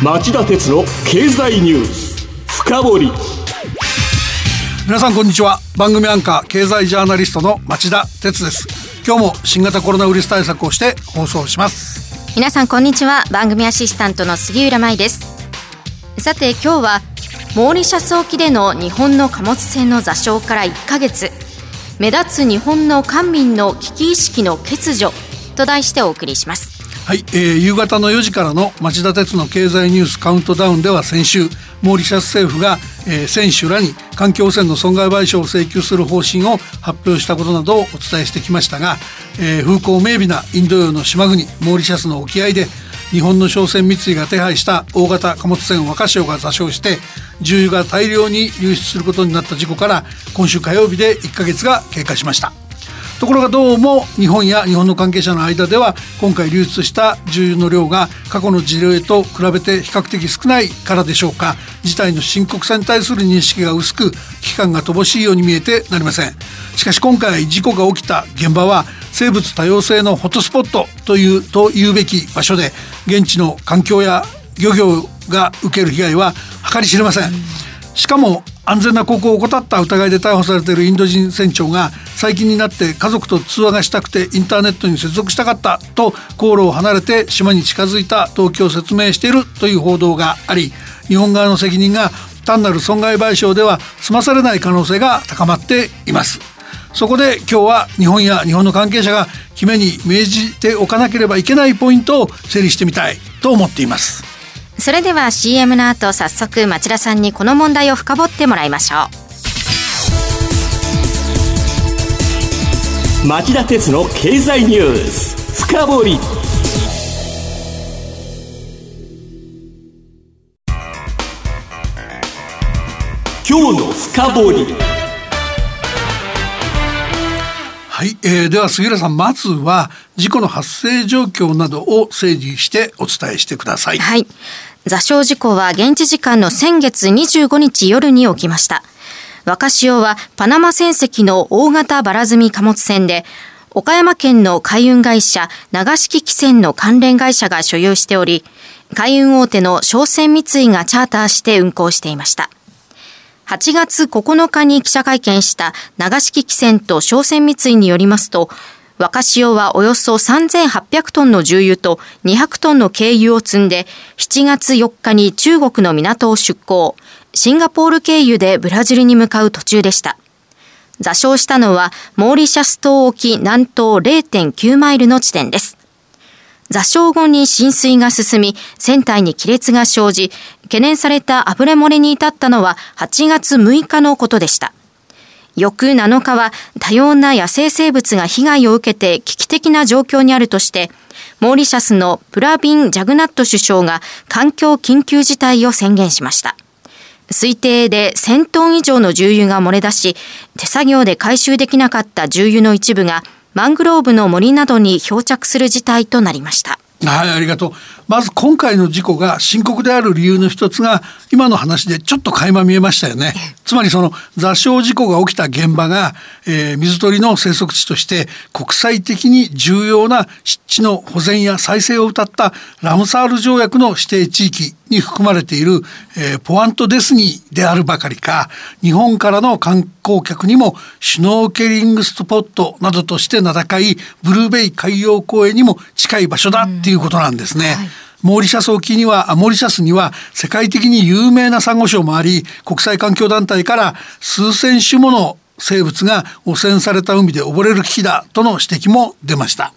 町田鉄の経済ニュース深掘り。皆さんこんにちは。番組アンカー経済ジャーナリストの町田鉄です。今日も新型コロナウイルス対策をして放送します。皆さんこんにちは。番組アシスタントの杉浦舞です。さて今日はモーリシャス沖での日本の貨物船の座礁から1ヶ月。目立つ日本の官民の危機意識の欠如と題してお送りしますはい、えー、夕方の4時からの町田鉄の経済ニュースカウントダウンでは先週モーリシャス政府が、えー、選手らに環境汚染の損害賠償を請求する方針を発表したことなどをお伝えしてきましたが、えー、風光明媚なインド洋の島国モーリシャスの沖合で日本の商船三井が手配した大型貨物船若潮が座礁して重油が大量に流出することになった事故から今週火曜日で1ヶ月が経過しました。ところがどうも日本や日本の関係者の間では今回流出した重油の量が過去の事例と比べて比較的少ないからでしょうか。事態の深刻さに対する認識が薄く危機感が乏しいように見えてなりませんしかし今回事故が起きた現場は生物多様性のホットスポットというと言うべき場所で現地の環境や漁業が受ける被害は計り知れません。しかも安全な航行を怠った疑いで逮捕されているインド人船長が最近になって家族と通話がしたくてインターネットに接続したかったと航路を離れて島に近づいた動機を説明しているという報道があり日本側の責任が単なる損害賠償では済まされない可能性が高まっています。そこで今日は日本や日本の関係者が決めに命じておかなければいけないポイントを整理してみたいと思っています。それでは CM の後早速町田さんにこの問題を深掘ってもらいましょう町田鉄の経済ニュース深掘り今日の深掘りはい、えー、では杉浦さんまずは事故の発生状況などを整理してお伝えしてください。はい。座礁事故は現地時間の先月25日夜に起きました。若潮はパナマ船籍の大型バラ積み貨物船で、岡山県の海運会社長敷汽船の関連会社が所有しており、海運大手の商船三井がチャーターして運航していました。8月9日に記者会見した長敷汽船と商船三井によりますと、若潮はおよそ3800トンの重油と200トンの軽油を積んで、7月4日に中国の港を出港、シンガポール経由でブラジルに向かう途中でした。座礁したのは、モーリシャス島沖南東0.9マイルの地点です。座礁後に浸水が進み、船体に亀裂が生じ、懸念された油漏れに至ったのは8月6日のことでした。翌7日は多様な野生生物が被害を受けて危機的な状況にあるとして、モーリシャスのプラビン・ジャグナット首相が環境緊急事態を宣言しました。推定で1000トン以上の重油が漏れ出し、手作業で回収できなかった重油の一部がマングローブの森などに漂着する事態となりました。はい、ありがとう。まず今回の事故が深刻である理由の一つが今の話でちょっと垣間見えましたよね。つまりその座礁事故が起きた現場が、えー、水鳥の生息地として国際的に重要な湿地の保全や再生を謳ったラムサール条約の指定地域に含まれている、えー、ポワントデスニーであるばかりか日本からの観光客にもシュノーケリングスポットなどとして名高いブルーベイ海洋公園にも近い場所だっていうことなんですね。はいモーリシャス沖にはモーリシャスには世界的に有名なサンゴ礁もあり国際環境団体から数千種もの生物が汚染された海で溺れる危機だとの指摘も出ました。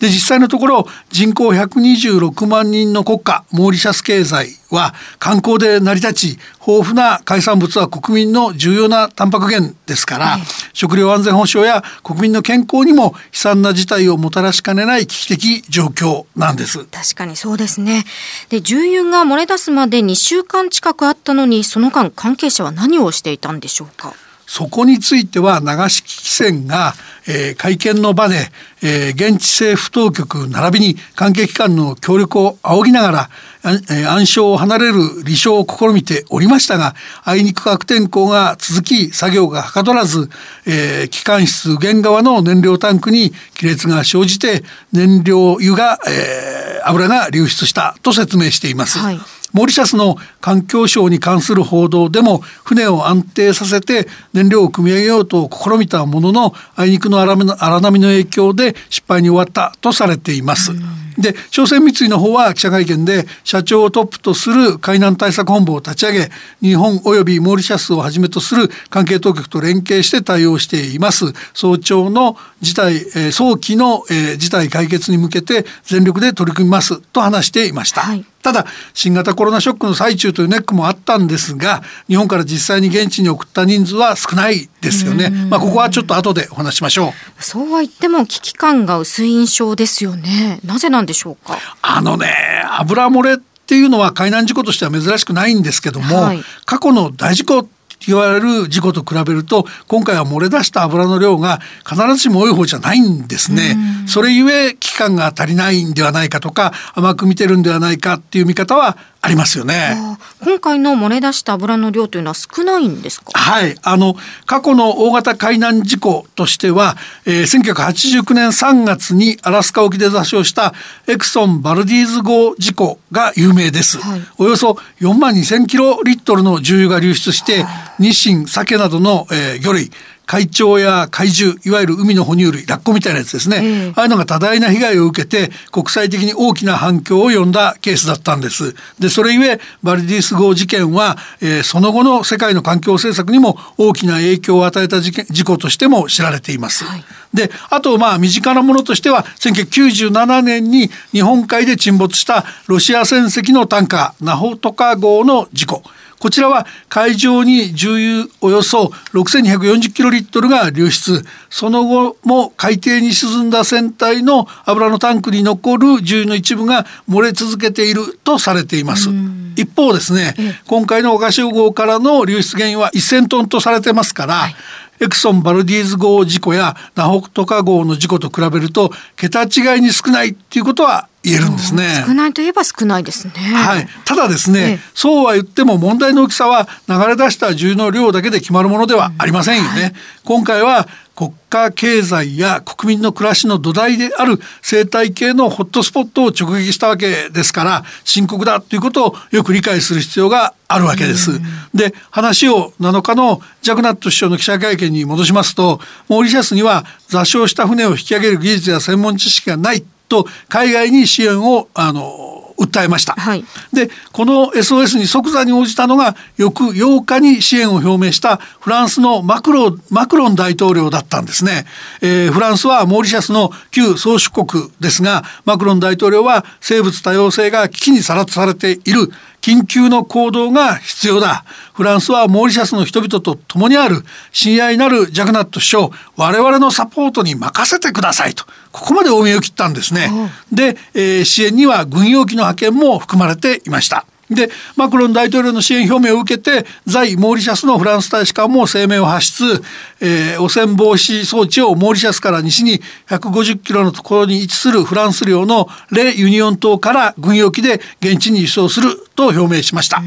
で実際のところ人口126万人の国家モーリシャス経済は観光で成り立ち豊富な海産物は国民の重要なタンパク源ですから、はい、食料安全保障や国民の健康にも悲惨な事態をもたらしかねない危機的状況なんです。確かにそうですね。で重油が漏れ出すまで2週間近くあったのにその間関係者は何をしていたんでしょうか？そこについては長敷汽船が、えー、会見の場で、えー、現地政府当局並びに関係機関の協力を仰ぎながら、えー、暗礁を離れる離礁を試みておりましたがあいにく悪天候が続き作業がはかどらず、えー、機関室現側の燃料タンクに亀裂が生じて燃料油が、えー、油が流出したと説明しています。はいモリシャスの環境省に関する報道でも船を安定させて燃料を組み上げようと試みたもののあいにくの荒波の影響で失敗に終わったとされています。で商船三井の方は記者会見で社長をトップとする海難対策本部を立ち上げ日本及びモーリシャスをはじめとする関係当局と連携して対応しています。早朝の事態、えー、早期の、えー、事態解決に向けて全力で取り組みます。と話していました。はい。ただ新型コロナショックの最中というネックもあったんですが日本から実際に現地に送った人数は少ないですよね。まあここはちょっと後でお話しましょう。そうは言っても危機感が薄い印象ですよね。なぜなんでしょうか？あのね油漏れっていうのは海難事故としては珍しくないんですけども、はい、過去の大事故言われる事故と比べると今回は漏れ出した油の量が必ずしも多い方じゃないんですね。それゆえ期間が足りないんではないかとか甘く見てるんではないかっていう見方はありますよね。今回の漏れ出した油の量というのは少ないんですか？はい、あの過去の大型海難事故としては、えー、1989年3月にアラスカ沖で座礁したエクソンバルディーズ号事故が有名です。はい、およそ4万2000キロリットルの重油が流出して、日清鮭などの、えー、魚類海鳥や怪獣いわゆる海の哺乳類ラッコみたいなやつですね、えー、ああいうのが多大な被害を受けて国際的に大きな反響を呼んだケースだったんです。でそれゆえバルディス号事件は、えー、その後の世界の環境政策にも大きな影響を与えた事件事故としても知られています、はい、であとまあ身近なものとしては1997年に日本海で沈没したロシア船籍のタンカーナホトカ号の事故こちらは海上に重油およそ6240キロリットルが流出。その後も海底に沈んだ船体の油のタンクに残る重油の一部が漏れ続けているとされています。一方ですね今回の若潮号からの流出原因は1000トンとされてますから、はい。エクソン・バルディーズ号事故やナホトカ号の事故と比べると桁違いに少ないっていうことは言えるんですね。少ないといえば少ないですね。はい。ただですね、ええ、そうは言っても問題の大きさは流れ出した重の量だけで決まるものではありませんよね。はい、今回は国家経済や国民の暮らしの土台である生態系のホットスポットを直撃したわけですから深刻だということをよく理解する必要があるわけです。で話を7日のジャクナット首相の記者会見に戻しますとモーリシャスには座礁した船を引き上げる技術や専門知識がないと海外に支援をあの訴えました、はい、でこの SOS に即座に応じたのが翌8日に支援を表明したフランスのマクロマクロン大統領だったんですね、えー、フランスはモーリシャスの旧宗主国ですがマクロン大統領は生物多様性が危機にさらされている緊急の行動が必要だフランスはモーリシャスの人々と共にある親愛なるジャグナット首相我々のサポートに任せてくださいとここまで大見得を切ったんですね。で、えー、支援には軍用機の派遣も含まれていました。でマクロン大統領の支援表明を受けて在モーリシャスのフランス大使館も声明を発出、えー、汚染防止装置をモーリシャスから西に150キロのところに位置するフランス領のレユニオン島から軍用機で現地に輸送すると表明しました、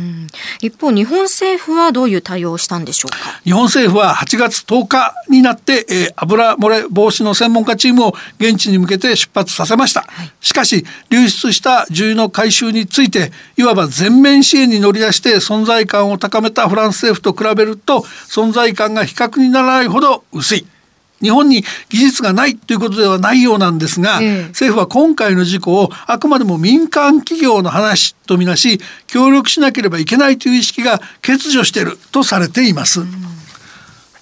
一方日本政府はどういう対応をしたんでしょうか？日本政府は8月10日になって、えー、油漏れ防止の専門家チームを現地に向けて出発させました、はい、しかし流出した重油の回収についていわば全面支援に乗り出して存在感を高めたフランス政府と比べると存在感が比較にならないほど薄い日本に技術がないということではないようなんですが、ええ、政府は今回の事故をあくまでも民間企業の話とみなし協力しなければいけないという意識が欠如しているとされています。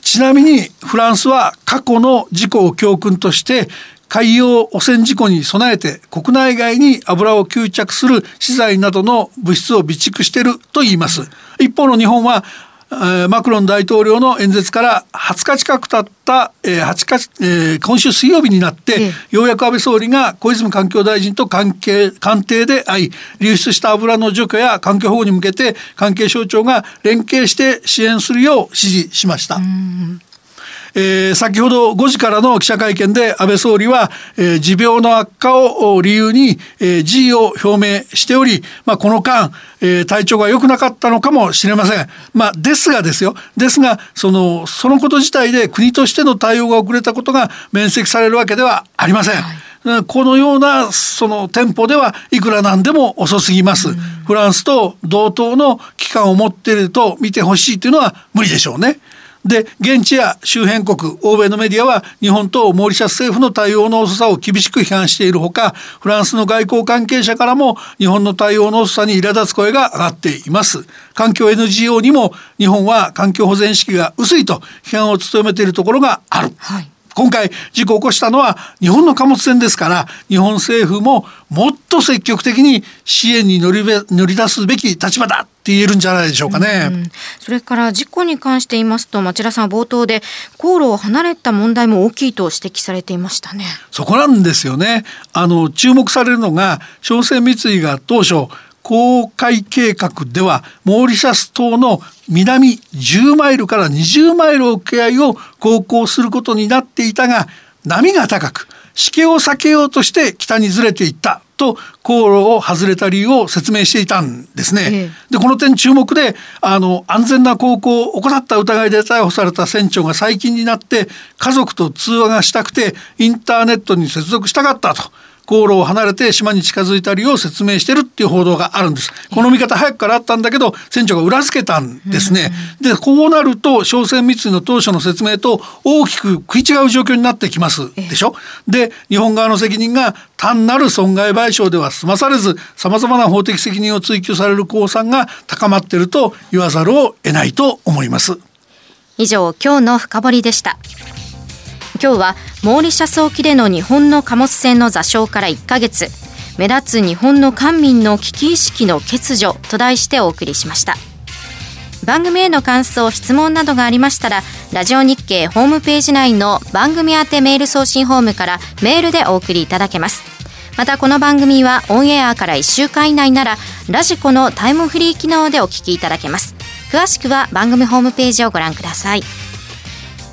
ちなみにフランスは過去の事故を教訓として海洋汚染事故に備えて国内外に油を吸着する資材などの物質を備蓄していると言います。一方の日本はマクロン大統領の演説から20日近く経った、えー8日えー、今週水曜日になって、ようやく安倍総理が小泉環境大臣と関係官邸で会い流出した油の除去や環境保護に向けて関係省庁が連携して支援するよう指示しました。えー、先ほど5時からの記者会見で安倍総理は、えー、持病の悪化を理由に、えー、辞意を表明しており、まあ、この間、えー、体調が良くなかったのかもしれません。まあ、ですがですよですがそのそのこと自体で国としての対応が遅れたことが免責されるわけではありません。はいこのようなその店舗ではいくらなんでも遅すぎます。フランスと同等の期間を持っていると見てほしいというのは無理でしょうね。で現地や周辺国欧米のメディアは日本とモーリシャス政府の対応の遅さを厳しく批判しているほかフランスの外交関係者からも日本の対応の遅さに苛立つ声が上がっています。環境 NGO にも日本は環境保全意識が薄いと批判を務めているところがある、はい。今回事故を起こしたのは日本の貨物船ですから日本政府ももっと積極的に支援に乗り乗り出すべき立場だって言えるんじゃないでしょうかね。うん、それから事故に関して言いますと町田さん冒頭で航路を離れた問題も大きいと指摘されていましたね。そこなんですよね。あの注目されるのが商船三井が当初公開計画ではモーリシャス島の南10マイルから20マイル沖合を航行することになっていたが波が高くしけを避けようとして北にずれていったと航路を外れた理由を説明していたんですね。ええ、でこの点注目であの安全な航行を怠った疑いで逮捕された船長が最近になって家族と通話がしたくてインターネットに接続したかったと。航路を離れて島に近づいた理由を説明してるっていう報道があるんです。この見方早くからあったんだけど船長が裏付けたんですね。でこうなると商船三井の当初の説明と大きく食い違う状況になってきますでしょ？で日本側の責任が単なる損害賠償では済まされずさまざまな法的責任を追及される公算が高まっていると言わざるを得ないと思います。以上今日の深掘りでした。今日はモーリシャス沖での日本の貨物船の座礁から1ヶ月目立つ日本の官民の危機意識の欠如と題してお送りしました。番組への感想質問などがありましたらラジオ日経ホームページ内の番組宛てメール送信ホームからメールでお送りいただけます。またこの番組はオンエアから1週間以内ならラジコのタイムフリー機能でお聞きいただけます。詳しくは番組ホームページをご覧ください。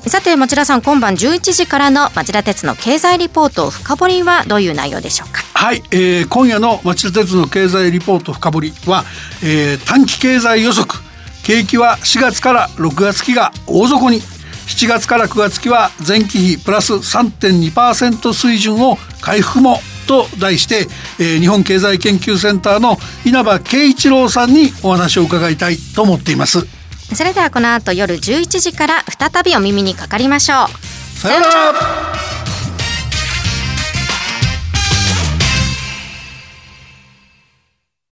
さて町田さん今晩11時からの町田鉄の経済リポート深掘りはどういう内容でしょうか？はい、えー、今夜の町田鉄の経済リポート深掘りは、えー、短期経済予測。景気は4月から6月期が大底に。7月から9月期は前期比プラス3.2%水準を回復もと題して、えー、日本経済研究センターの稲葉圭一郎さんにお話を伺いたいと思っています。それではこの後夜11時から再びお耳にかかりましょう。さようなら。